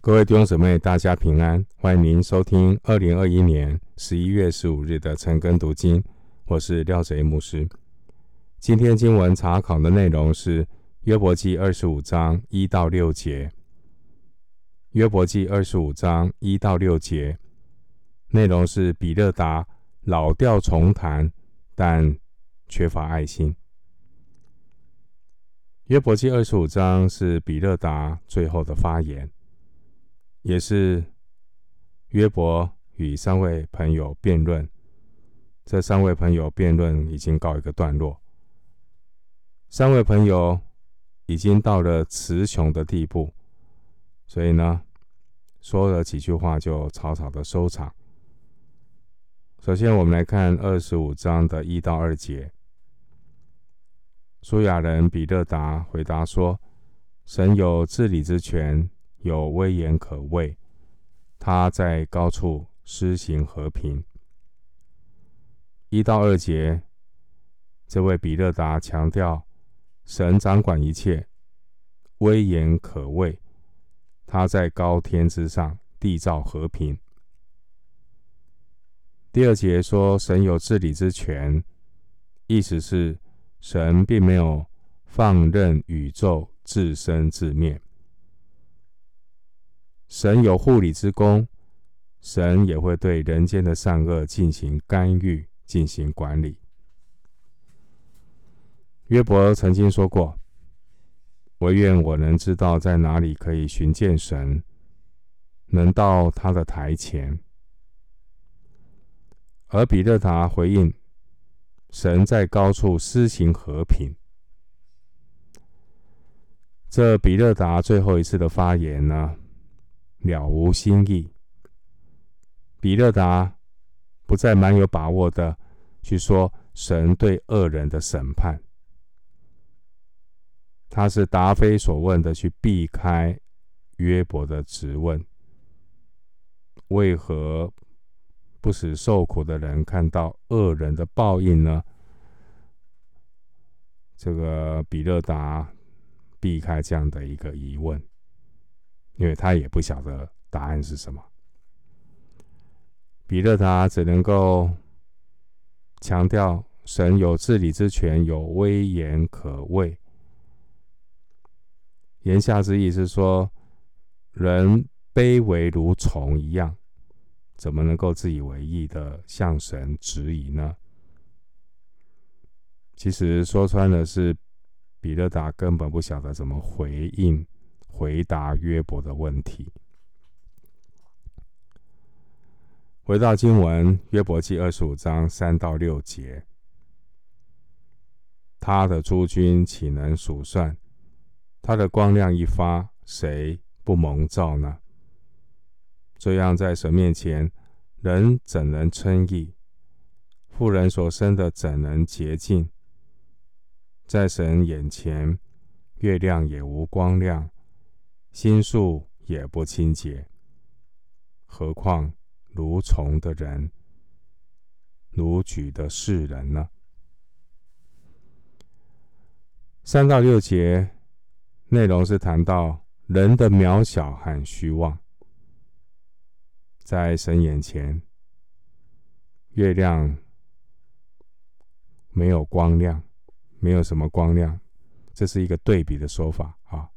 各位弟兄姊妹，大家平安！欢迎您收听二零二一年十一月十五日的晨更读经，我是廖贼牧师。今天经文查考的内容是约伯记二十五章一到六节。约伯记二十五章一到六节内容是比勒达老调重弹，但缺乏爱心。约伯记二十五章是比勒达最后的发言。也是约伯与三位朋友辩论，这三位朋友辩论已经告一个段落。三位朋友已经到了词穷的地步，所以呢，说了几句话就草草的收场。首先，我们来看二十五章的一到二节。苏亚人比勒达回答说：“神有治理之权。”有威严可畏，他在高处施行和平。一到二节，这位比勒达强调神掌管一切，威严可畏，他在高天之上缔造和平。第二节说神有治理之权，意思是神并没有放任宇宙自生自灭。神有护理之功，神也会对人间的善恶进行干预、进行管理。约伯曾经说过：“惟愿我能知道在哪里可以寻见神，能到他的台前。”而比勒达回应：“神在高处施行和平。”这比勒达最后一次的发言呢？了无新意。比勒达不再蛮有把握的去说神对恶人的审判，他是答非所问的去避开约伯的质问：为何不使受苦的人看到恶人的报应呢？这个比勒达避开这样的一个疑问。因为他也不晓得答案是什么，彼得达只能够强调神有治理之权，有威严可畏。言下之意是说，人卑微如虫一样，怎么能够自以为意的向神质疑呢？其实说穿了是，彼得达根本不晓得怎么回应。回答约伯的问题。回到经文，约伯记二十五章三到六节，他的诸军岂能数算？他的光亮一发，谁不蒙照呢？这样在神面前，人怎能称义？妇人所生的怎能洁净？在神眼前，月亮也无光亮。心术也不清洁，何况如虫的人，如举的世人呢？三到六节内容是谈到人的渺小和虚妄，在神眼前，月亮没有光亮，没有什么光亮，这是一个对比的说法啊。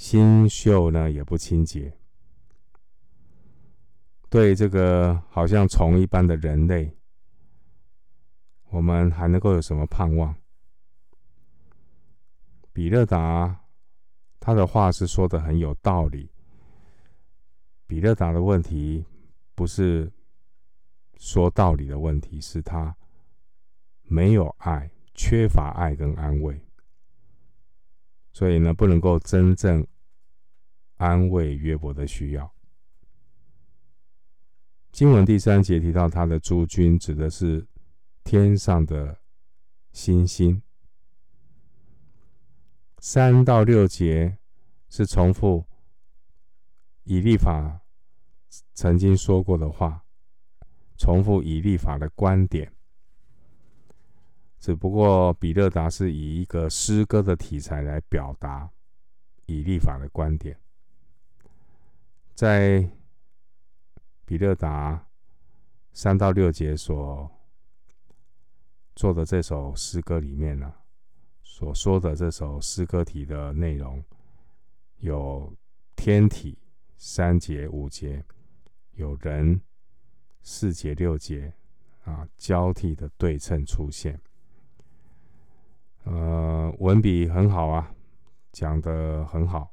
新秀呢也不清洁，对这个好像虫一般的人类，我们还能够有什么盼望？比勒达他的话是说的很有道理。比勒达的问题不是说道理的问题，是他没有爱，缺乏爱跟安慰。所以呢，不能够真正安慰约伯的需要。经文第三节提到他的诸君，指的是天上的星星。三到六节是重复以立法曾经说过的话，重复以立法的观点。只不过比勒达是以一个诗歌的题材来表达以立法的观点。在比勒达三到六节所做的这首诗歌里面呢，所说的这首诗歌体的内容，有天体三节五节，有人四节六节啊，交替的对称出现。呃，文笔很好啊，讲得很好。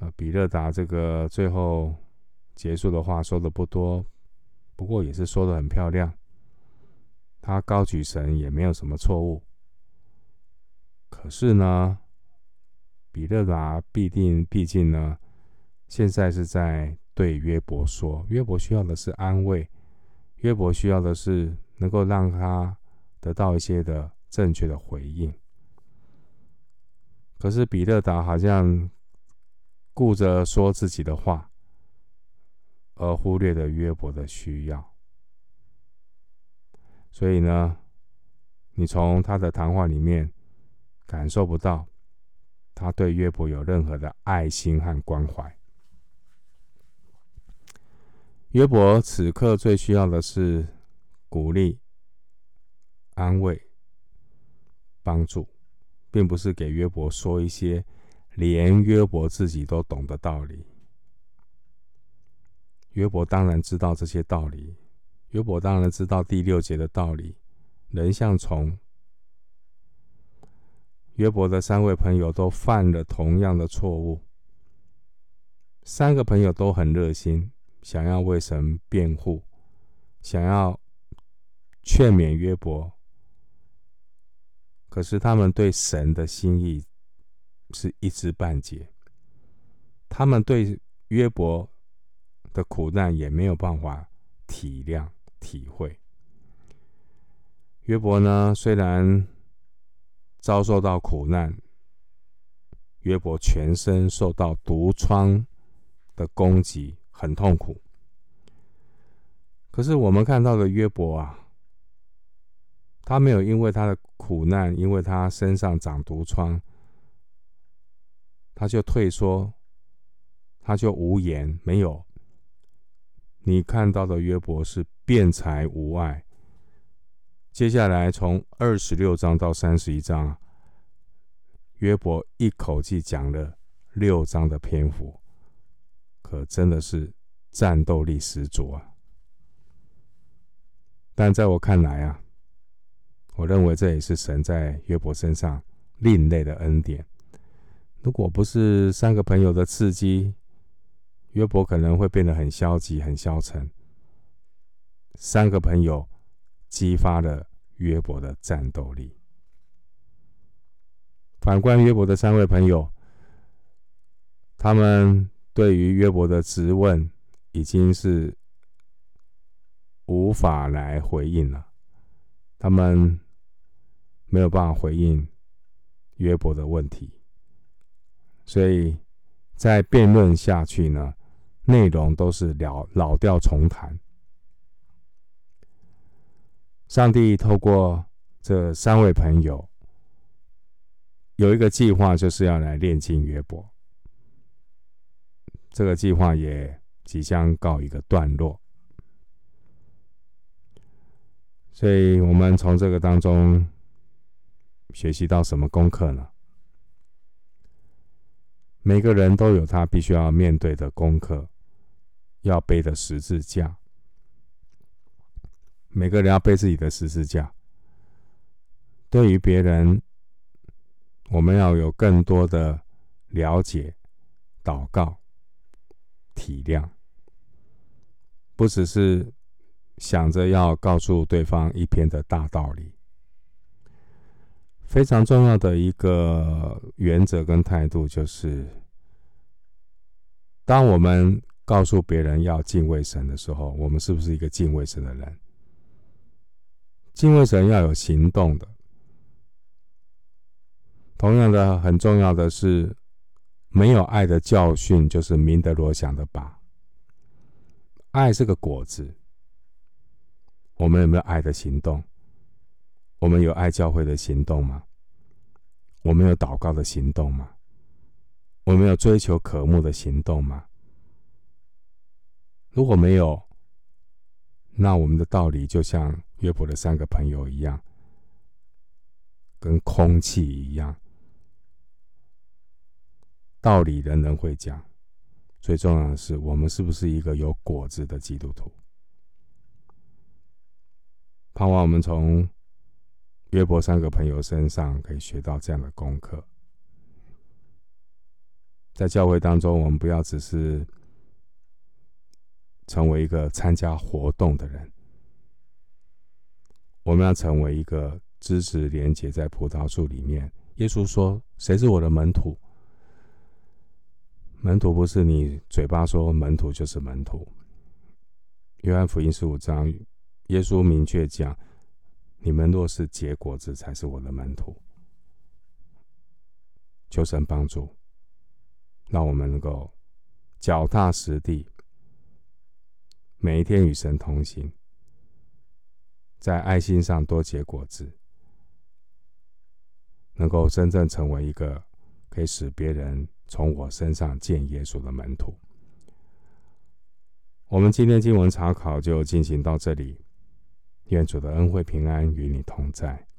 呃，比勒达这个最后结束的话说的不多，不过也是说的很漂亮。他高举神也没有什么错误。可是呢，比勒达必定毕竟呢，现在是在对约伯说，约伯需要的是安慰，约伯需要的是能够让他得到一些的正确的回应。可是比勒达好像。顾着说自己的话，而忽略了约伯的需要。所以呢，你从他的谈话里面感受不到他对约伯有任何的爱心和关怀。约伯此刻最需要的是鼓励、安慰、帮助，并不是给约伯说一些。连约伯自己都懂的道理，约伯当然知道这些道理。约伯当然知道第六节的道理：人像虫。约伯的三位朋友都犯了同样的错误。三个朋友都很热心，想要为神辩护，想要劝勉约伯。可是他们对神的心意，是一知半解，他们对约伯的苦难也没有办法体谅体会。约伯呢，虽然遭受到苦难，约伯全身受到毒疮的攻击，很痛苦。可是我们看到的约伯啊，他没有因为他的苦难，因为他身上长毒疮。他就退缩，他就无言，没有。你看到的约伯是辩才无碍。接下来从二十六章到三十一章，约伯一口气讲了六章的篇幅，可真的是战斗力十足啊！但在我看来啊，我认为这也是神在约伯身上另类的恩典。如果不是三个朋友的刺激，约伯可能会变得很消极、很消沉。三个朋友激发了约伯的战斗力。反观约伯的三位朋友，他们对于约伯的质问已经是无法来回应了，他们没有办法回应约伯的问题。所以，在辩论下去呢，内容都是老老调重弹。上帝透过这三位朋友，有一个计划，就是要来炼净约伯。这个计划也即将告一个段落。所以我们从这个当中学习到什么功课呢？每个人都有他必须要面对的功课，要背的十字架。每个人要背自己的十字架。对于别人，我们要有更多的了解、祷告、体谅，不只是想着要告诉对方一篇的大道理。非常重要的一个原则跟态度，就是当我们告诉别人要敬畏神的时候，我们是不是一个敬畏神的人？敬畏神要有行动的。同样的，很重要的是，没有爱的教训就是明德罗想的吧。爱是个果子，我们有没有爱的行动？我们有爱教会的行动吗？我们有祷告的行动吗？我们有追求渴慕的行动吗？如果没有，那我们的道理就像约伯的三个朋友一样，跟空气一样。道理人人会讲，最重要的是我们是不是一个有果子的基督徒？盼望我们从约伯三个朋友身上可以学到这样的功课。在教会当中，我们不要只是成为一个参加活动的人，我们要成为一个枝子连结在葡萄树里面。耶稣说：“谁是我的门徒？”门徒不是你嘴巴说门徒就是门徒。约翰福音十五章，耶稣明确讲：“你们若是结果子，才是我的门徒。”求神帮助，让我们能够脚踏实地，每一天与神同行，在爱心上多结果子，能够真正成为一个可以使别人。从我身上见耶稣的门徒。我们今天经文查考就进行到这里。愿主的恩惠平安与你同在。